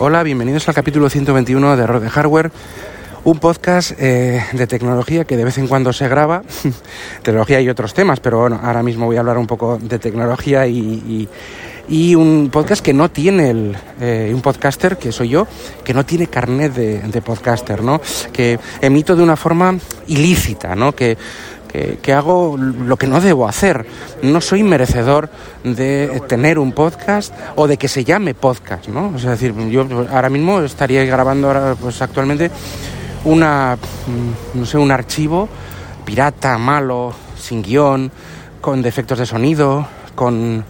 Hola, bienvenidos al capítulo 121 de Rock de Hardware, un podcast eh, de tecnología que de vez en cuando se graba, tecnología y otros temas, pero bueno, ahora mismo voy a hablar un poco de tecnología y, un podcast que no tiene el, eh, un podcaster, que soy yo, que no tiene carnet de, de podcaster, ¿no? Que emito de una forma ilícita, ¿no? Que que, hago lo que no debo hacer. No soy merecedor de tener un podcast o de que se llame podcast, ¿no? Es decir, yo ahora mismo estaría grabando ahora, pues actualmente una, no sé, un archivo pirata, malo, sin guion, con defectos de sonido, con,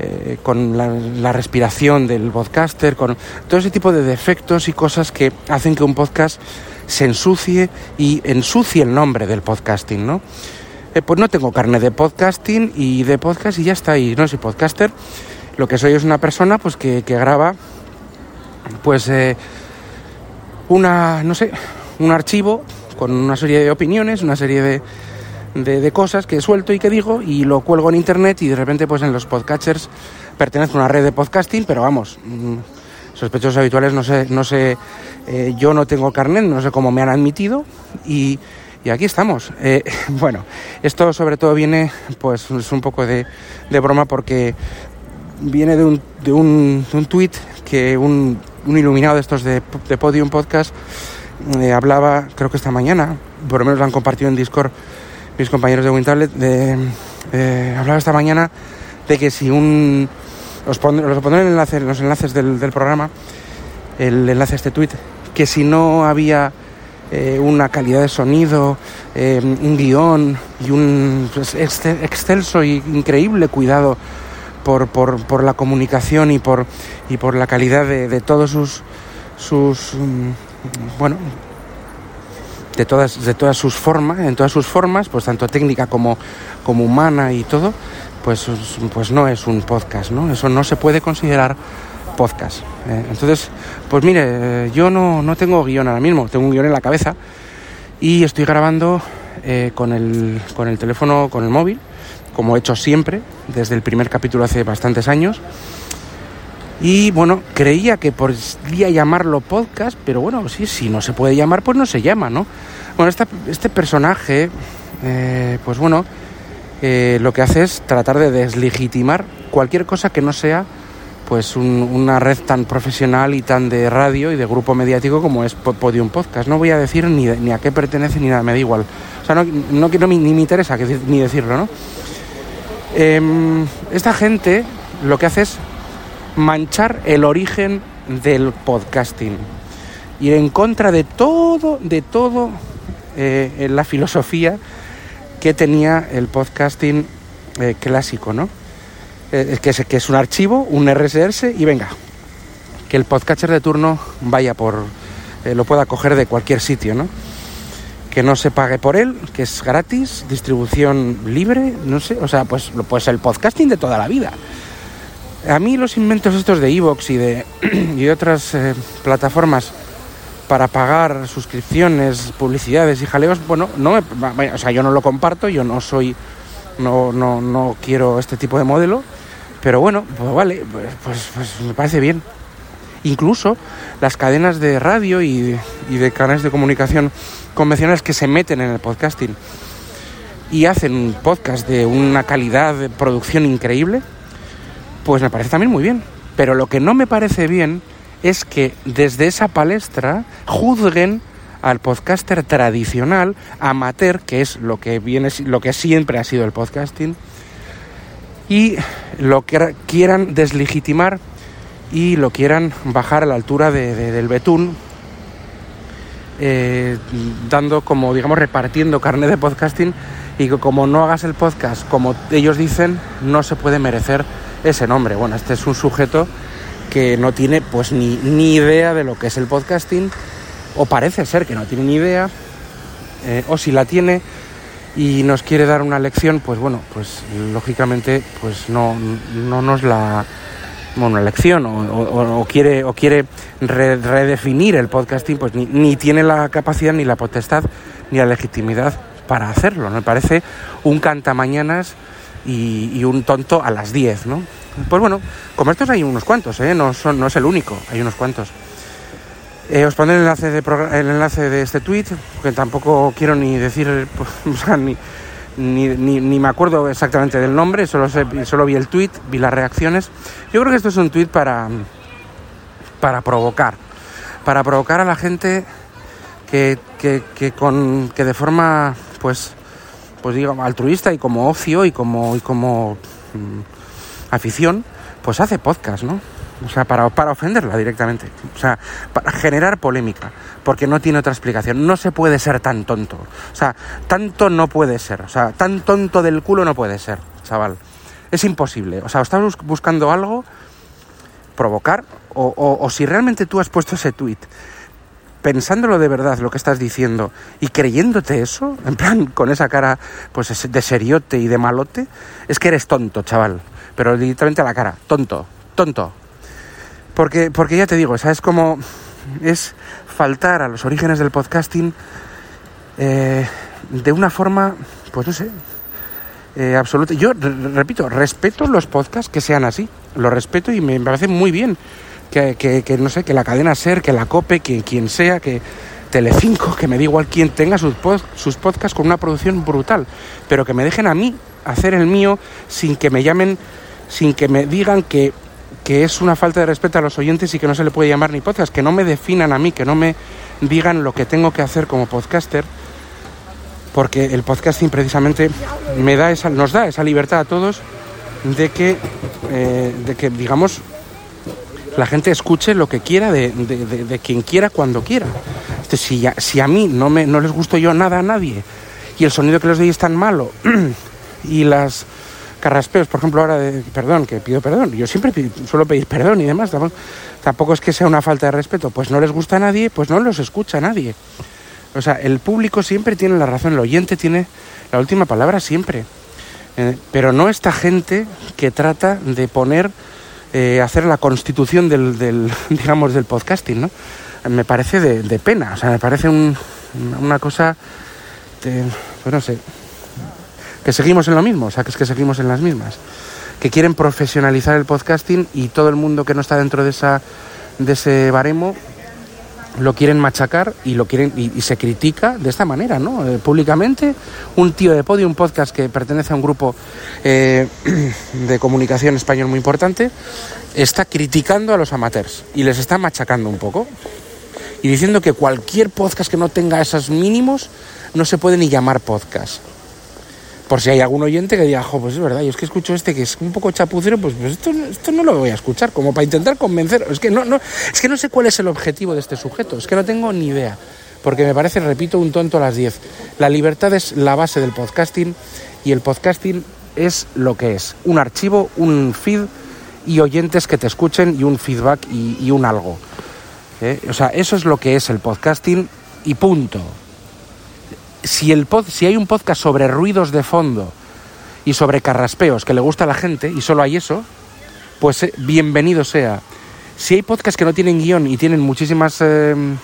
eh, con la, respiración del podcaster, con todo ese tipo de defectos y cosas que hacen que un podcast se ensucie y ensucie el nombre del podcasting, ¿no? Eh, pues no tengo carne de podcasting y de podcast y ya está ahí, no soy podcaster. Lo que soy es una persona pues que, graba pues eh, una, no sé, un archivo con una serie de opiniones, una serie de, de, cosas que suelto y que digo y lo cuelgo en internet y de repente pues en los podcatchers pertenece a una red de podcasting, pero vamos, mm, sospechosos habituales no sé, no sé eh, yo no tengo carnet, no sé cómo me han admitido y, aquí estamos. Eh, bueno, esto sobre todo viene, pues es un poco de, broma porque viene de un, de un, un tuit que un, un, iluminado de estos de, de Podium Podcast eh, hablaba, creo que esta mañana, por lo menos lo han compartido en Discord mis compañeros de WinTablet, de, hablaba esta mañana de que si un... Os pondré, los pondré en, enlace, los enlaces del, programa, el enlace a este tuit, que si no había eh, una calidad de sonido, eh, un guion y un pues, excelso y increíble cuidado por, por, la comunicación y por, y por la calidad de, todos sus, sus mm, bueno, de todas, de todas sus formas, en todas sus formas, pues tanto técnica como, como humana y todo, pues, pues no es un podcast, ¿no? Eso no se puede considerar podcast. Eh, entonces, pues mire, yo no, no, tengo guion ahora mismo, tengo un guion en la cabeza y estoy grabando eh, con, el, con el teléfono, con el móvil, como he hecho siempre, desde el primer capítulo hace bastantes años. Y bueno, creía que podría llamarlo podcast, pero bueno, sí, si no se puede llamar, pues no se llama, ¿no? Bueno, este personaje, eh, pues bueno, lo que hace es tratar de deslegitimar cualquier cosa que no sea pues una red tan profesional y tan de radio y de grupo mediático como es Podium Podcast. No voy a decir ni, ni a qué pertenece ni nada, me da igual. O sea, no, no, ni me interesa ni decirlo, ¿no? Em, esta gente lo que hace es manchar el origen del podcasting. Ir en contra de todo, de todo eh, la filosofía que tenía el podcasting eh, clásico, ¿no? Eh, que, es, que es un archivo, un RSS y venga, que el podcatcher de turno vaya por, lo pueda coger de cualquier sitio, ¿no? Que no se pague por él, que es gratis, distribución libre, no sé, o sea, pues, pues el podcasting de toda la vida. A mí los inventos estos de Evox y de, y otras eh, plataformas para pagar suscripciones, publicidades y jaleos, bueno, no o sea, yo no lo comparto, yo no soy, no, no, no quiero este tipo de modelo, pero bueno, pues vale, pues, pues, pues, me parece bien. Incluso las cadenas de radio y, de canales de comunicación convencionales que se meten en el podcasting y hacen un podcast de una calidad de producción increíble, pues me parece también muy bien. Pero lo que no me parece bien es que desde esa palestra juzguen al podcaster tradicional, amateur, que es lo que viene, lo que siempre ha sido el podcasting, y lo que quieran deslegitimar y lo quieran bajar a la altura del betún, eh, dando como, digamos, repartiendo carne de podcasting y que como no hagas el podcast como ellos dicen, no se puede merecer ese nombre. Bueno, este es un sujeto que no tiene pues ni, ni idea de lo que es el podcasting, o parece ser que no tiene ni idea, eh, o si la tiene, y nos quiere dar una lección, pues bueno, pues lógicamente pues no, no nos la bueno, una lección o, quiere o quiere redefinir el podcasting, pues ni, tiene la capacidad ni la potestad ni la legitimidad para hacerlo. Me parece un cantamañanas y, un tonto a las 10, ¿no? pues bueno, como estos hay unos cuantos, ¿eh? no, es el único, hay unos cuantos. Eh, os pondré el enlace, de el enlace de este tweet, que tampoco quiero ni decir, pues, ni, me acuerdo exactamente del nombre, solo, solo vi el tweet, vi las reacciones. Yo creo que esto es un tweet para, para provocar, para provocar a la gente que, que, con, que de forma, pues, pues digamos, altruista y como ocio y como, y como mm, afición, pues hace podcast, ¿no? O sea, para, para ofenderla directamente. O sea, para generar polémica. Porque no tiene otra explicación. No se puede ser tan tonto. O sea, tanto no puede ser. O sea, tan tonto del culo no puede ser, chaval. Es imposible. O sea, estás buscando algo, provocar, o, o, si realmente tú has puesto ese tweet pensándolo de verdad lo que estás diciendo y creyéndote eso, en plan con esa cara pues de seriote y de malote, es que eres tonto, chaval. Pero directamente a la cara, tonto, tonto. Porque, porque ya te digo, es como es faltar a los orígenes del podcasting eh, de una forma, pues no sé, eh, absoluta. Yo, repito, respeto los podcasts que sean así, lo respeto y me parece muy bien que, que, no sé, que la cadena SER, que la COPE, que quien sea, que Telecinco, que me da igual quien tenga sus, sus podcasts con una producción brutal, pero que me dejen a mí hacer el mío sin que me llamen, sin que me digan que que es una falta de respeto a los oyentes y que no se le puede llamar ni podcast, que no me definan a mí, que no me digan lo que tengo que hacer como podcaster, porque el podcasting precisamente me da esa, nos da esa libertad a todos de que, eh, de que digamos, la gente escuche lo que quiera de, de, quien quiera cuando quiera. si, si a mí no, me, no les gusto yo nada a nadie y el sonido que les doy es tan malo y las carraspeos, por ejemplo, ahora de perdón, que pido perdón. Yo siempre suelo pedir perdón y demás. Tampoco, es que sea una falta de respeto. Pues no les gusta a nadie, pues no los escucha a nadie. O sea, el público siempre tiene la razón, el oyente tiene la última palabra siempre. Eh, pero no esta gente que trata de poner, eh, hacer la constitución del, digamos, del podcasting, ¿no? Me parece de, pena, o sea, me parece una cosa, pues no sé, que seguimos en lo mismo, o sea, que es que seguimos en las mismas, que quieren profesionalizar el podcasting y todo el mundo que no está dentro de, esa, de ese baremo lo quieren machacar y lo quieren y, se critica de esta manera, ¿no? Eh, públicamente, un tío de podio, un podcast que pertenece a un grupo eh, de comunicación español muy importante, está criticando a los amateurs y les está machacando un poco y diciendo que cualquier podcast que no tenga esos mínimos no se puede ni llamar podcast por si hay algún oyente que diga, jo, pues es verdad, yo es que escucho este que es un poco chapucero, pues, pues esto, esto no lo voy a escuchar, como para intentar convencer. Es que no, no, es que no sé cuál es el objetivo de este sujeto, es que no tengo ni idea. Porque me parece, repito, un tonto a las 10. La libertad es la base del podcasting y el podcasting es lo que es. Un archivo, un feed y oyentes que te escuchen y un feedback y, un algo. ¿Eh? O sea, eso es lo que es el podcasting y punto si, el pod, si hay un podcast sobre ruidos de fondo y sobre carraspeos que le gusta a la gente y solo hay eso, pues eh, bienvenido sea. Si hay podcasts que no tienen guion y tienen muchísimas em,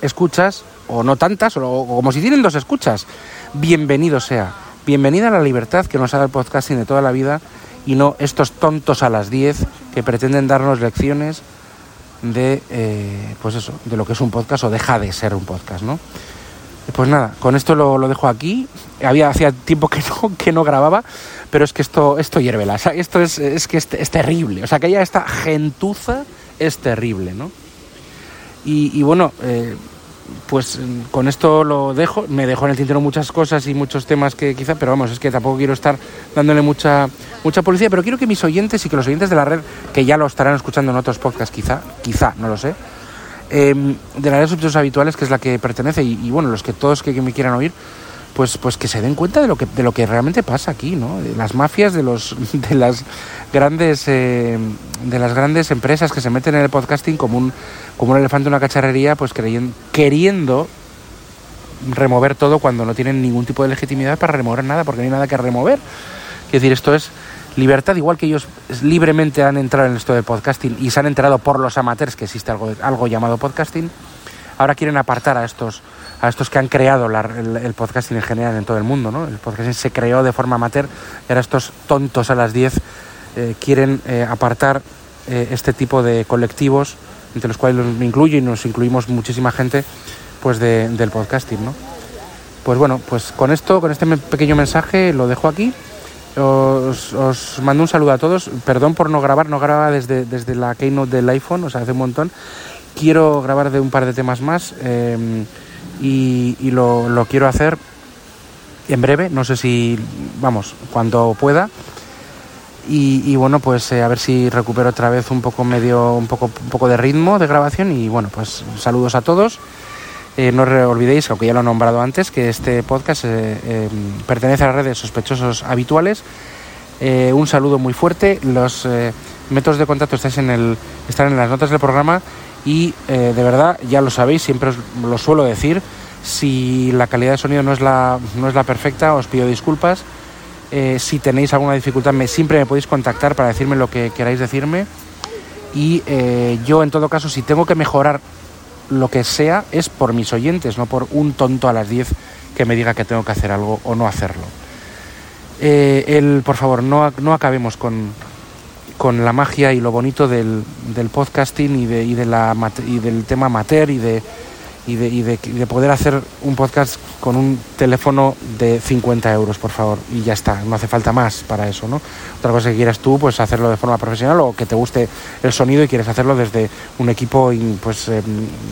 escuchas, o no tantas, o, como si tienen dos escuchas, bienvenido sea. Bienvenida a la libertad que nos ha dado el podcasting de toda la vida y no estos tontos a las 10 que pretenden darnos lecciones de, eh, pues eso, de lo que es un podcast o deja de ser un podcast, ¿no? Pues nada, con esto lo, dejo aquí. Había hacía tiempo que no, que no grababa, pero es que esto, esto hierve. esto es, es que es, terrible. O sea, que ya esta gentuza es terrible, ¿no? Y, bueno, eh, pues con esto lo dejo. Me dejo en el tintero muchas cosas y muchos temas que quizá, pero vamos, es que tampoco quiero estar dándole mucha, mucha policía, pero quiero que mis oyentes y que los oyentes de la red, que ya lo estarán escuchando en otros podcasts quizá, quizá, no lo sé, Em, de las redes habituales, que es la que pertenece, y, bueno, los que todos que, me quieran oír, pues, pues que se den cuenta de lo que, de lo que realmente pasa aquí, ¿no? De las mafias, de los, de las grandes, em, de las grandes empresas que se meten en el podcasting como un, como un elefante en una cacharrería, pues creyendo, queriendo remover todo cuando no tienen ningún tipo de legitimidad para remover nada, porque no hay nada que remover. Es decir, esto es libertad, igual que ellos libremente han entrado en esto del podcasting y se han enterado por los amateurs que existe algo, algo llamado podcasting, ahora quieren apartar a estos, a estos que han creado el, podcasting en general en todo el mundo. ¿no? El podcasting se creó de forma amateur y ahora estos tontos a las 10 quieren apartar este tipo de colectivos, entre los cuales me incluyo y nos incluimos muchísima gente, pues del podcasting, ¿no? Pues bueno, pues con esto, con este pequeño mensaje lo dejo aquí. Os, mando un saludo a todos. Perdón por no grabar, no grababa desde, desde la keynote del iPhone, o sea, hace un montón. Quiero grabar de un par de temas más em, y, lo, quiero hacer en breve, no sé si, vamos, cuando pueda. Y, bueno, pues eh, a ver si recupero otra vez un poco medio, un poco, un poco de ritmo de grabación y bueno, pues saludos a todos. Eh, no olvidéis, aunque ya lo he nombrado antes, que este podcast eh, eh, pertenece a las redes sospechosos habituales. un saludo muy fuerte. Los métodos de contacto en el, están en las notas del programa y de verdad, ya lo sabéis, siempre os lo suelo decir. Si la calidad de sonido no es la, no es la perfecta, os pido disculpas. si tenéis alguna dificultad, me, siempre me podéis contactar para decirme lo que queráis decirme. Y yo, en todo caso, si tengo que mejorar lo que sea es por mis oyentes, no por un tonto a las 10 que me diga que tengo que hacer algo o no hacerlo. Eh, por favor, no, no acabemos con, con, la magia y lo bonito del, del podcasting y, de, y, de y del tema amateur y de y de, y de, poder hacer un podcast con un teléfono de 50 euros, por favor, y ya está, no hace falta más para eso, ¿no? Otra cosa que quieras tú, pues hacerlo de forma profesional o que te guste el sonido y quieres hacerlo desde un equipo pues em,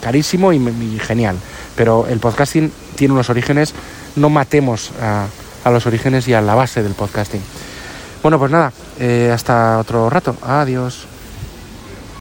carísimo y, genial. Pero el podcasting tiene unos orígenes, no matemos a, a, los orígenes y a la base del podcasting. Bueno, pues nada, eh, hasta otro rato. Adiós.